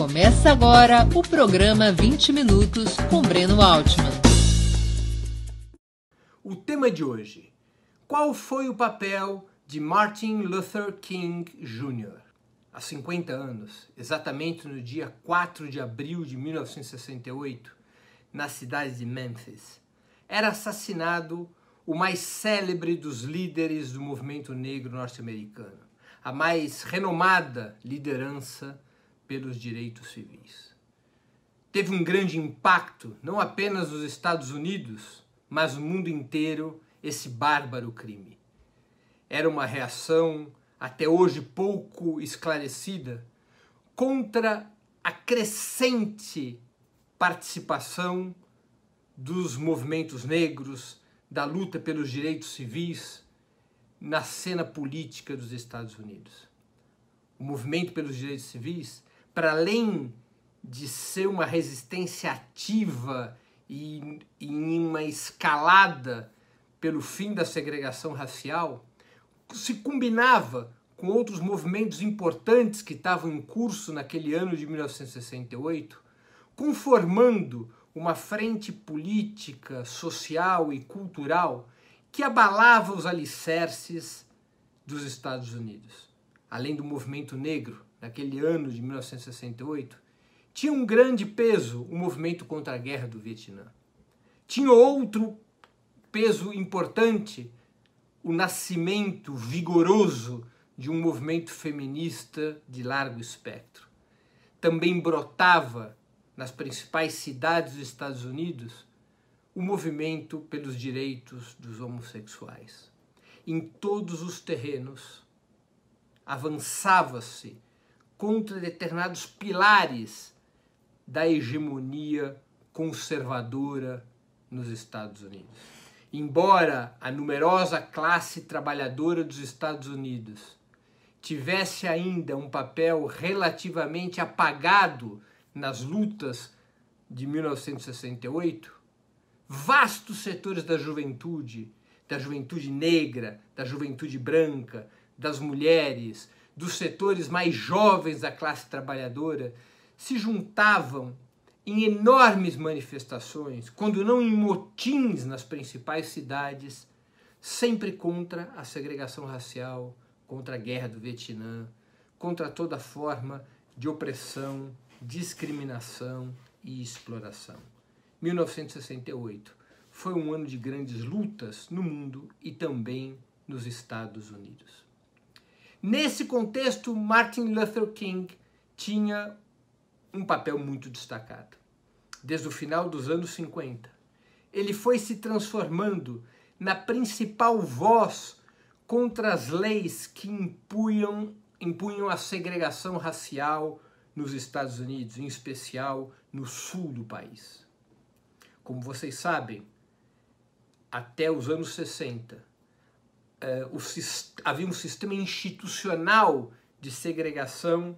Começa agora o programa 20 Minutos com Breno Altman. O tema de hoje: Qual foi o papel de Martin Luther King Jr.? Há 50 anos, exatamente no dia 4 de abril de 1968, na cidade de Memphis, era assassinado o mais célebre dos líderes do movimento negro norte-americano, a mais renomada liderança pelos direitos civis. Teve um grande impacto, não apenas nos Estados Unidos, mas no mundo inteiro, esse bárbaro crime. Era uma reação, até hoje pouco esclarecida, contra a crescente participação dos movimentos negros, da luta pelos direitos civis na cena política dos Estados Unidos. O movimento pelos direitos civis para além de ser uma resistência ativa e em uma escalada pelo fim da segregação racial, se combinava com outros movimentos importantes que estavam em curso naquele ano de 1968, conformando uma frente política, social e cultural que abalava os alicerces dos Estados Unidos. Além do movimento negro, naquele ano de 1968, tinha um grande peso o movimento contra a guerra do Vietnã. Tinha outro peso importante o nascimento vigoroso de um movimento feminista de largo espectro. Também brotava nas principais cidades dos Estados Unidos o movimento pelos direitos dos homossexuais. Em todos os terrenos avançava-se contra determinados pilares da hegemonia conservadora nos Estados Unidos. Embora a numerosa classe trabalhadora dos Estados Unidos tivesse ainda um papel relativamente apagado nas lutas de 1968, vastos setores da juventude, da juventude negra, da juventude branca, das mulheres, dos setores mais jovens da classe trabalhadora se juntavam em enormes manifestações, quando não em motins nas principais cidades, sempre contra a segregação racial, contra a guerra do Vietnã, contra toda forma de opressão, discriminação e exploração. 1968 foi um ano de grandes lutas no mundo e também nos Estados Unidos. Nesse contexto, Martin Luther King tinha um papel muito destacado. Desde o final dos anos 50, ele foi se transformando na principal voz contra as leis que impunham, impunham a segregação racial nos Estados Unidos, em especial no sul do país. Como vocês sabem, até os anos 60, uh, o, havia um sistema institucional de segregação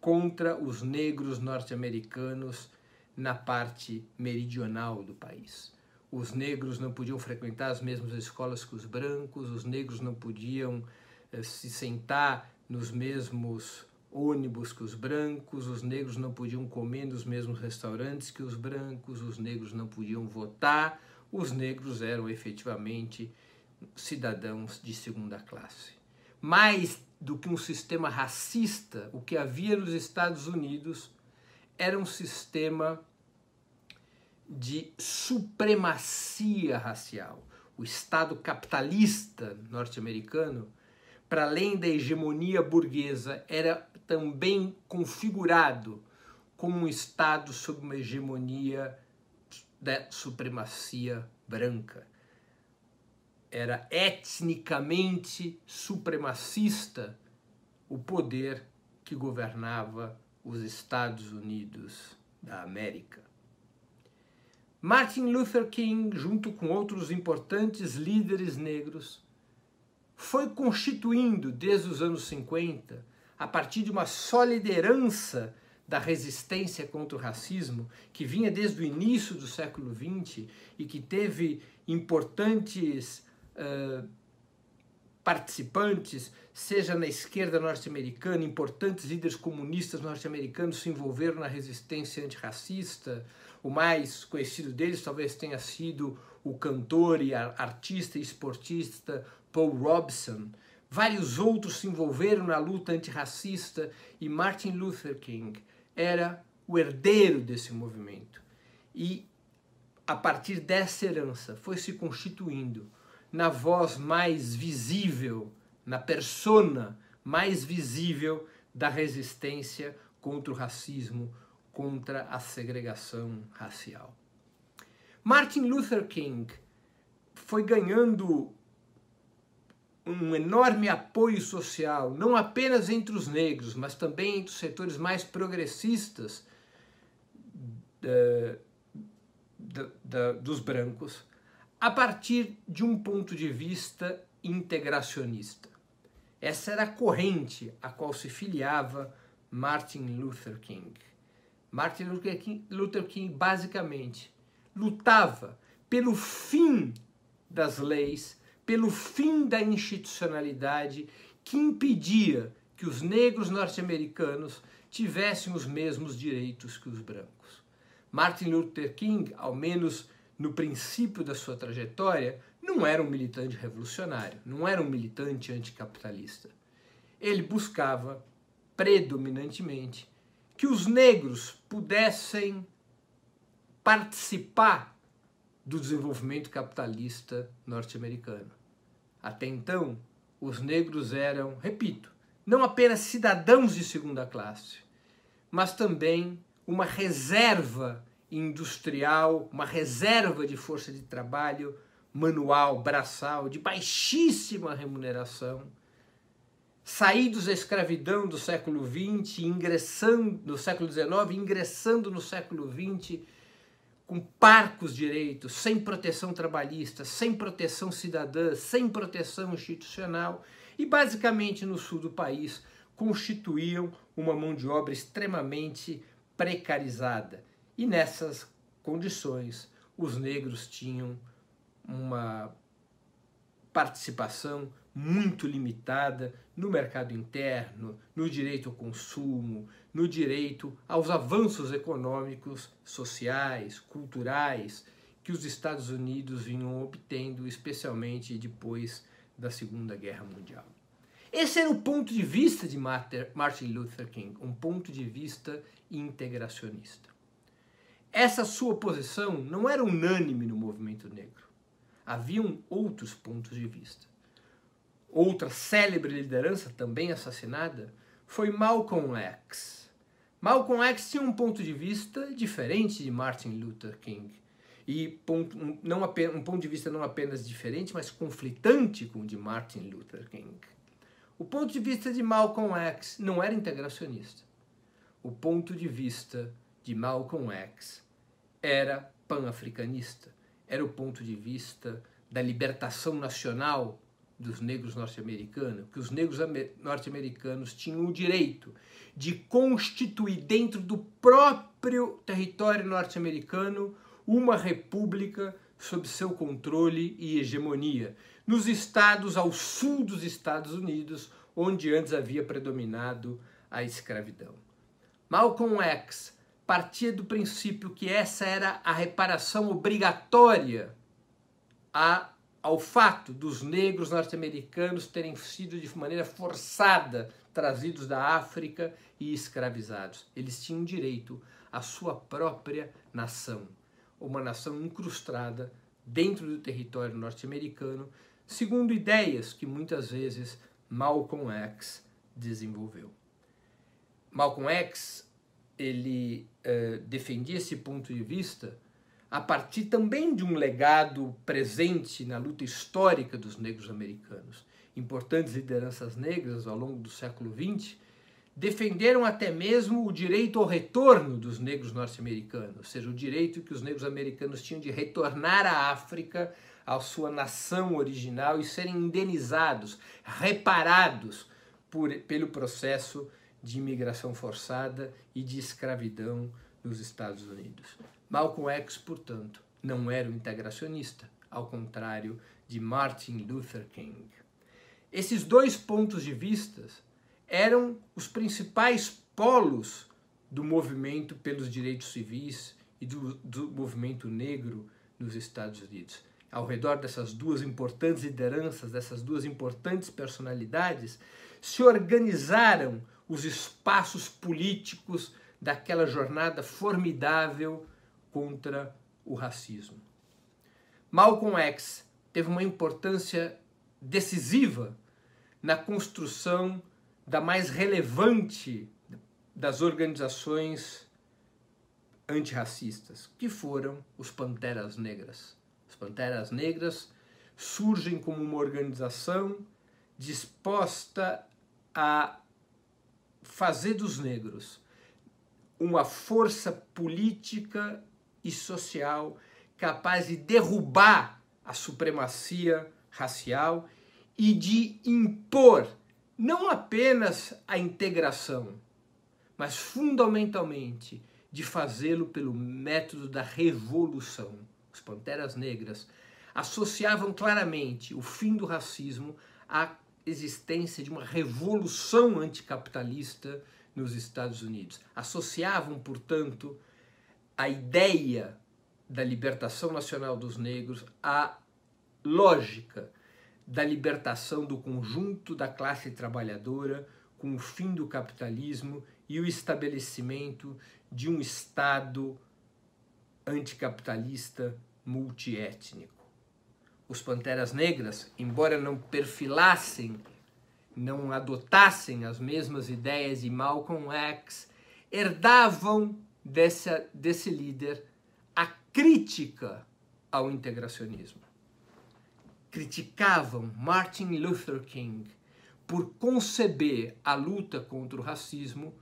contra os negros norte-americanos na parte meridional do país. Os negros não podiam frequentar as mesmas escolas que os brancos, os negros não podiam uh, se sentar nos mesmos ônibus que os brancos, os negros não podiam comer nos mesmos restaurantes que os brancos, os negros não podiam votar, os negros eram efetivamente cidadãos de segunda classe. Mais do que um sistema racista, o que havia nos Estados Unidos era um sistema de supremacia racial. O Estado capitalista norte-americano, para além da hegemonia burguesa, era também configurado como um Estado sob uma hegemonia da supremacia branca era etnicamente supremacista o poder que governava os Estados Unidos da América. Martin Luther King, junto com outros importantes líderes negros, foi constituindo desde os anos 50, a partir de uma só liderança da resistência contra o racismo, que vinha desde o início do século XX e que teve importantes uh, participantes, seja na esquerda norte-americana, importantes líderes comunistas norte-americanos se envolveram na resistência antirracista. O mais conhecido deles talvez tenha sido o cantor e artista e esportista Paul Robeson. Vários outros se envolveram na luta antirracista e Martin Luther King era o herdeiro desse movimento. E a partir dessa herança foi se constituindo na voz mais visível, na persona mais visível da resistência contra o racismo, contra a segregação racial. Martin Luther King foi ganhando um enorme apoio social, não apenas entre os negros, mas também entre os setores mais progressistas da, da, da, dos brancos, a partir de um ponto de vista integracionista. Essa era a corrente a qual se filiava Martin Luther King. Martin Luther King, Luther King basicamente lutava pelo fim das leis, pelo fim da institucionalidade que impedia que os negros norte-americanos tivessem os mesmos direitos que os brancos. Martin Luther King, ao menos no princípio da sua trajetória, não era um militante revolucionário, não era um militante anticapitalista. Ele buscava predominantemente que os negros pudessem participar do desenvolvimento capitalista norte-americano. Até então, os negros eram, repito, não apenas cidadãos de segunda classe, mas também uma reserva industrial, uma reserva de força de trabalho manual, braçal, de baixíssima remuneração, saídos da escravidão do século XX, ingressando no século XIX, ingressando no século XX com parcos direitos, sem proteção trabalhista, sem proteção cidadã, sem proteção institucional e basicamente no sul do país constituíam uma mão de obra extremamente precarizada. E nessas condições, os negros tinham uma participação muito limitada no mercado interno, no direito ao consumo, no direito aos avanços econômicos, sociais, culturais que os Estados Unidos vinham obtendo, especialmente depois da Segunda Guerra Mundial. Esse era o ponto de vista de Martin Luther King, um ponto de vista integracionista. Essa sua posição não era unânime no movimento negro. Haviam outros pontos de vista. Outra célebre liderança, também assassinada, foi Malcolm X Malcolm X tinha um ponto de vista diferente de Martin Luther King. E ponto, um, não apenas, um ponto de vista não apenas diferente, mas conflitante com o de Martin Luther King. O ponto de vista de Malcolm X não era integracionista. O ponto de vista de Malcolm X era pan-africanista. Era o ponto de vista da libertação nacional dos negros norte-americanos, que os negros norte-americanos tinham o direito de constituir dentro do próprio território norte-americano uma república sob seu controle e hegemonia, nos estados ao sul dos Estados Unidos, onde antes havia predominado a escravidão. Malcolm X partia do princípio que essa era a reparação obrigatória a ao fato dos negros norte-americanos terem sido de maneira forçada trazidos da África e escravizados. Eles tinham direito à sua própria nação, uma nação incrustada dentro do território norte-americano, segundo ideias que muitas vezes Malcolm X desenvolveu. Malcolm X ele uh, defendia esse ponto de vista a partir também de um legado presente na luta histórica dos negros americanos. Importantes lideranças negras ao longo do século XX defenderam até mesmo o direito ao retorno dos negros norte-americanos, ou seja, o direito que os negros americanos tinham de retornar à África, à sua nação original e serem indenizados, reparados por, pelo processo de imigração forçada e de escravidão nos Estados Unidos. Malcolm X, portanto, não era um integracionista, ao contrário de Martin Luther King. Esses dois pontos de vista eram os principais polos do movimento pelos direitos civis e do, do movimento negro nos Estados Unidos. Ao redor dessas duas importantes lideranças, dessas duas importantes personalidades, se organizaram os espaços políticos daquela jornada formidável contra o racismo. Malcolm X teve uma importância decisiva na construção da mais relevante das organizações antirracistas, que foram os Panteras Negras. As Panteras Negras surgem como uma organização disposta a fazer dos negros uma força política e social capaz de derrubar a supremacia racial e de impor não apenas a integração, mas fundamentalmente de fazê-lo pelo método da revolução. Os Panteras Negras associavam claramente o fim do racismo à existência de uma revolução anticapitalista nos Estados Unidos. Associavam, portanto, a ideia da libertação nacional dos negros à lógica da libertação do conjunto da classe trabalhadora com o fim do capitalismo e o estabelecimento de um Estado anticapitalista multiétnico. Os Panteras Negras, embora não perfilassem, não adotassem as mesmas ideias de Malcolm X, herdavam desse, desse líder a crítica ao integracionismo criticavam Martin Luther King por conceber a luta contra o racismo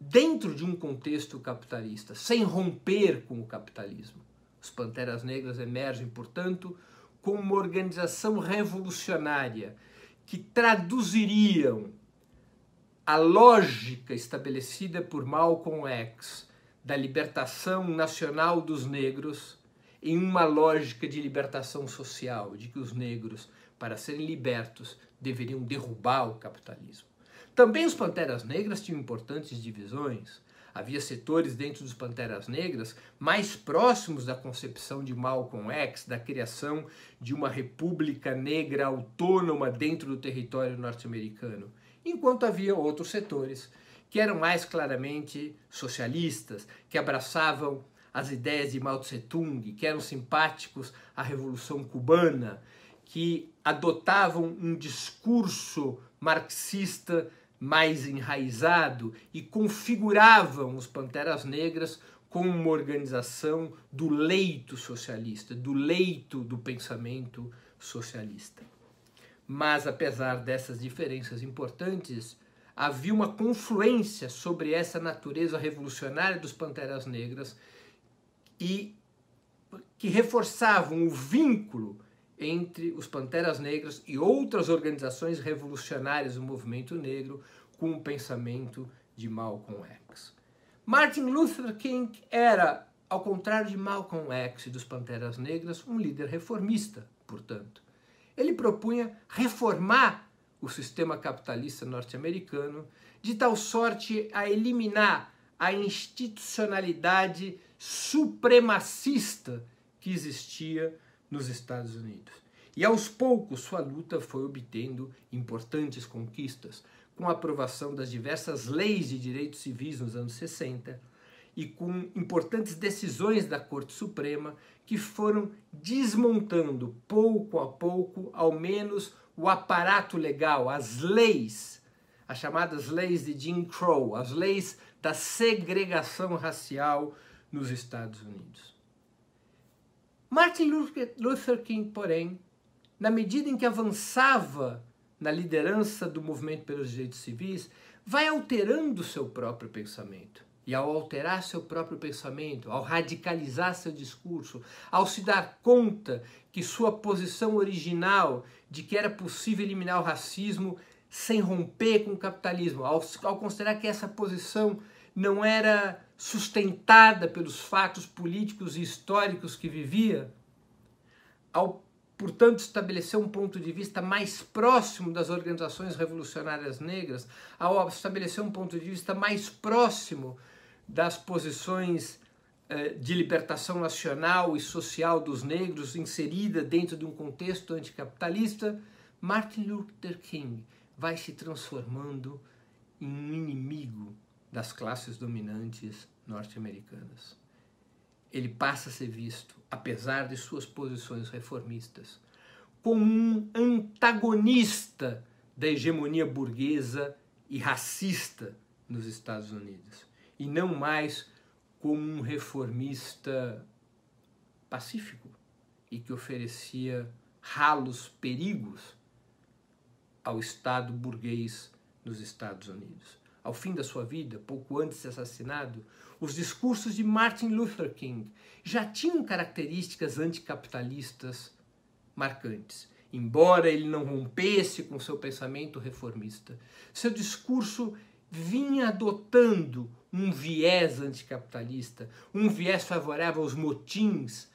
dentro de um contexto capitalista, sem romper com o capitalismo. Os Panteras Negras emergem, portanto, como uma organização revolucionária que traduziriam a lógica estabelecida por Malcolm X da libertação nacional dos negros em uma lógica de libertação social, de que os negros, para serem libertos, deveriam derrubar o capitalismo. Também os Panteras Negras tinham importantes divisões. Havia setores dentro dos Panteras Negras mais próximos da concepção de Malcolm X, da criação de uma república negra autônoma dentro do território norte-americano, enquanto havia outros setores que eram mais claramente socialistas, que abraçavam as ideias de Mao Tse-tung, que eram simpáticos à Revolução Cubana, que adotavam um discurso marxista mais enraizado e configuravam os Panteras Negras como uma organização do leito socialista, do leito do pensamento socialista. Mas, apesar dessas diferenças importantes, havia uma confluência sobre essa natureza revolucionária dos Panteras Negras e que reforçavam o vínculo entre os Panteras Negras e outras organizações revolucionárias do movimento negro com o pensamento de Malcolm X. Martin Luther King era, ao contrário de Malcolm X e dos Panteras Negras, um líder reformista, portanto. Ele propunha reformar o sistema capitalista norte-americano de tal sorte a eliminar a institucionalidade supremacista que existia nos Estados Unidos. E aos poucos sua luta foi obtendo importantes conquistas, com a aprovação das diversas leis de direitos civis nos anos 60 e com importantes decisões da Corte Suprema que foram desmontando pouco a pouco, ao menos, o aparato legal, as leis, as chamadas leis de Jim Crow, as leis da segregação racial nos Estados Unidos. Martin Luther King, porém, na medida em que avançava na liderança do movimento pelos direitos civis, vai alterando seu próprio pensamento. E ao alterar seu próprio pensamento, ao radicalizar seu discurso, ao se dar conta que sua posição original de que era possível eliminar o racismo sem romper com o capitalismo, ao, ao considerar que essa posição não era sustentada pelos fatos políticos e históricos que vivia, ao portanto, estabeleceu um ponto de vista mais próximo das organizações revolucionárias negras, ao estabelecer um ponto de vista mais próximo das posições eh, de libertação nacional e social dos negros inserida dentro de um contexto anticapitalista, Martin Luther King vai se transformando em um inimigo das classes dominantes norte-americanas. Ele passa a ser visto, apesar de suas posições reformistas, como um antagonista da hegemonia burguesa e racista nos Estados Unidos, e não mais como um reformista pacífico e que oferecia ralos perigos ao Estado burguês nos Estados Unidos. Ao fim da sua vida, pouco antes de ser assassinado, os discursos de Martin Luther King já tinham características anticapitalistas marcantes. Embora ele não rompesse com seu pensamento reformista, seu discurso vinha adotando um viés anticapitalista, um viés favorável aos motins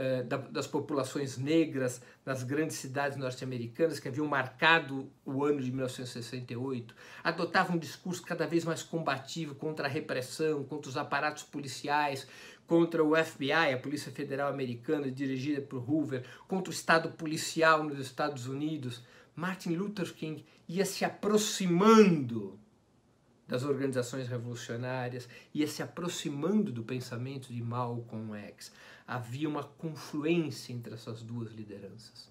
eh, das populações negras nas grandes cidades norte-americanas que haviam marcado o ano de 1968, adotava um discurso cada vez mais combativo contra a repressão, contra os aparatos policiais, contra o FBI, a Polícia Federal Americana, dirigida por Hoover, contra o Estado policial nos Estados Unidos. Martin Luther King ia se aproximando das organizações revolucionárias, ia se aproximando do pensamento de Malcolm X havia uma confluência entre essas duas lideranças.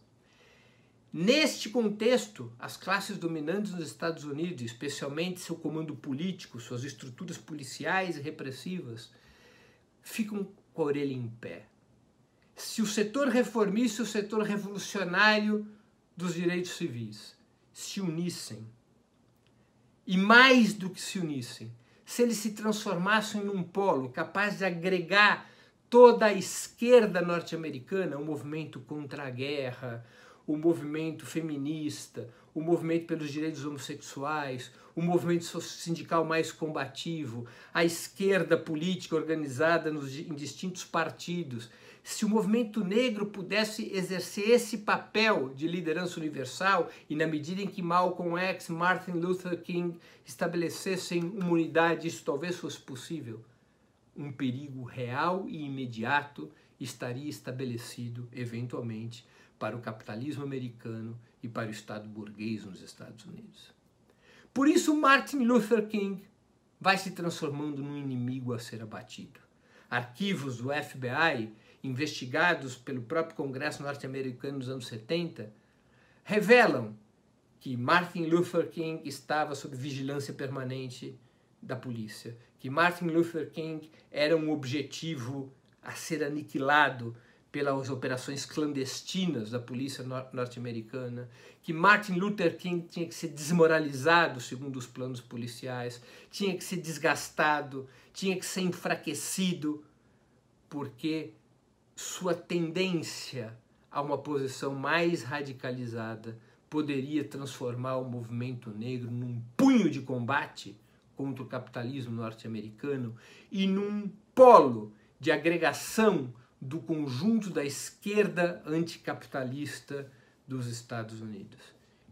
Neste contexto, as classes dominantes nos Estados Unidos, especialmente seu comando político, suas estruturas policiais e repressivas, ficam com a orelha em pé. Se o setor reformista e o setor revolucionário dos direitos civis se unissem, e mais do que se unissem, se eles se transformassem num polo capaz de agregar toda a esquerda norte-americana, o movimento contra a guerra, o movimento feminista, o movimento pelos direitos homossexuais, o movimento sindical mais combativo, a esquerda política organizada nos, em distintos partidos. Se o movimento negro pudesse exercer esse papel de liderança universal, e na medida em que Malcolm X, Martin Luther King estabelecessem uma unidade, isso talvez fosse possível um perigo real e imediato estaria estabelecido, eventualmente, para o capitalismo americano e para o Estado burguês nos Estados Unidos. Por isso, Martin Luther King vai se transformando num inimigo a ser abatido. Arquivos do FBI, investigados pelo próprio Congresso norte-americano nos anos 70, revelam que Martin Luther King estava sob vigilância permanente da polícia, que Martin Luther King era um objetivo a ser aniquilado pelas operações clandestinas da polícia norte-americana, que Martin Luther King tinha que ser desmoralizado segundo os planos policiais, tinha que ser desgastado, tinha que ser enfraquecido, porque sua tendência a uma posição mais radicalizada poderia transformar o movimento negro num punho de combate contra o capitalismo norte-americano e num polo de agregação do conjunto da esquerda anticapitalista dos Estados Unidos.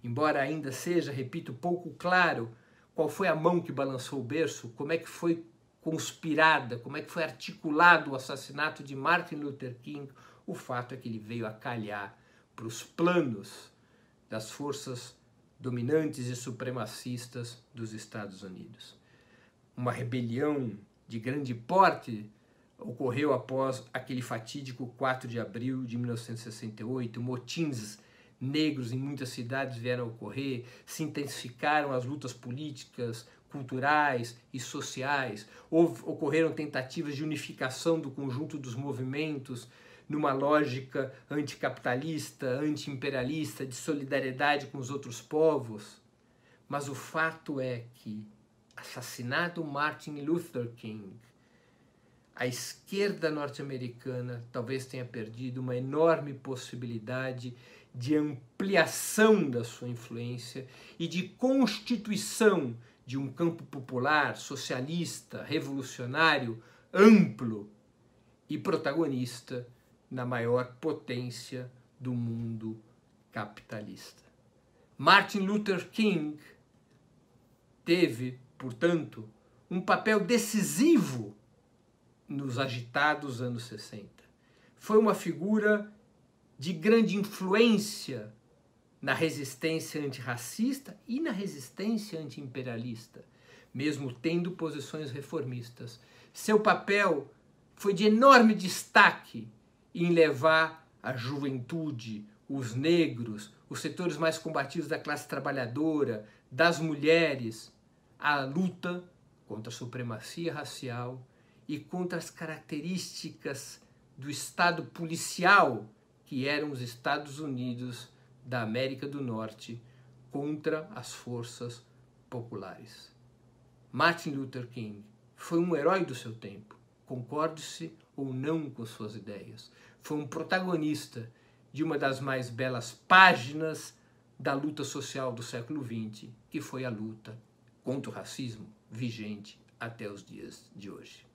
Embora ainda seja, repito, pouco claro qual foi a mão que balançou o berço, como é que foi conspirada, como é que foi articulado o assassinato de Martin Luther King, o fato é que ele veio a calhar para os planos das forças dominantes e supremacistas dos Estados Unidos. Uma rebelião de grande porte ocorreu após aquele fatídico 4 de abril de 1968. Motins negros em muitas cidades vieram a ocorrer, se intensificaram as lutas políticas, culturais e sociais. Houve, ocorreram tentativas de unificação do conjunto dos movimentos numa lógica anticapitalista, antiimperialista, de solidariedade com os outros povos. Mas o fato é que, assassinado Martin Luther King, a esquerda norte-americana talvez tenha perdido uma enorme possibilidade de ampliação da sua influência e de constituição de um campo popular, socialista, revolucionário, amplo e protagonista na maior potência do mundo capitalista. Martin Luther King teve, portanto, um papel decisivo nos agitados anos 60. Foi uma figura de grande influência na resistência antirracista e na resistência antiimperialista, mesmo tendo posições reformistas. Seu papel foi de enorme destaque em levar a juventude, os negros, os setores mais combativos da classe trabalhadora, das mulheres, à luta contra a supremacia racial e contra as características do Estado policial que eram os Estados Unidos da América do Norte contra as forças populares. Martin Luther King foi um herói do seu tempo, concorde-se ou não com suas ideias. Foi um protagonista de uma das mais belas páginas da luta social do século XX, que foi a luta contra o racismo vigente até os dias de hoje.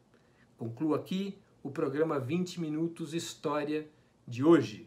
Concluo aqui o programa 20 Minutos História de hoje.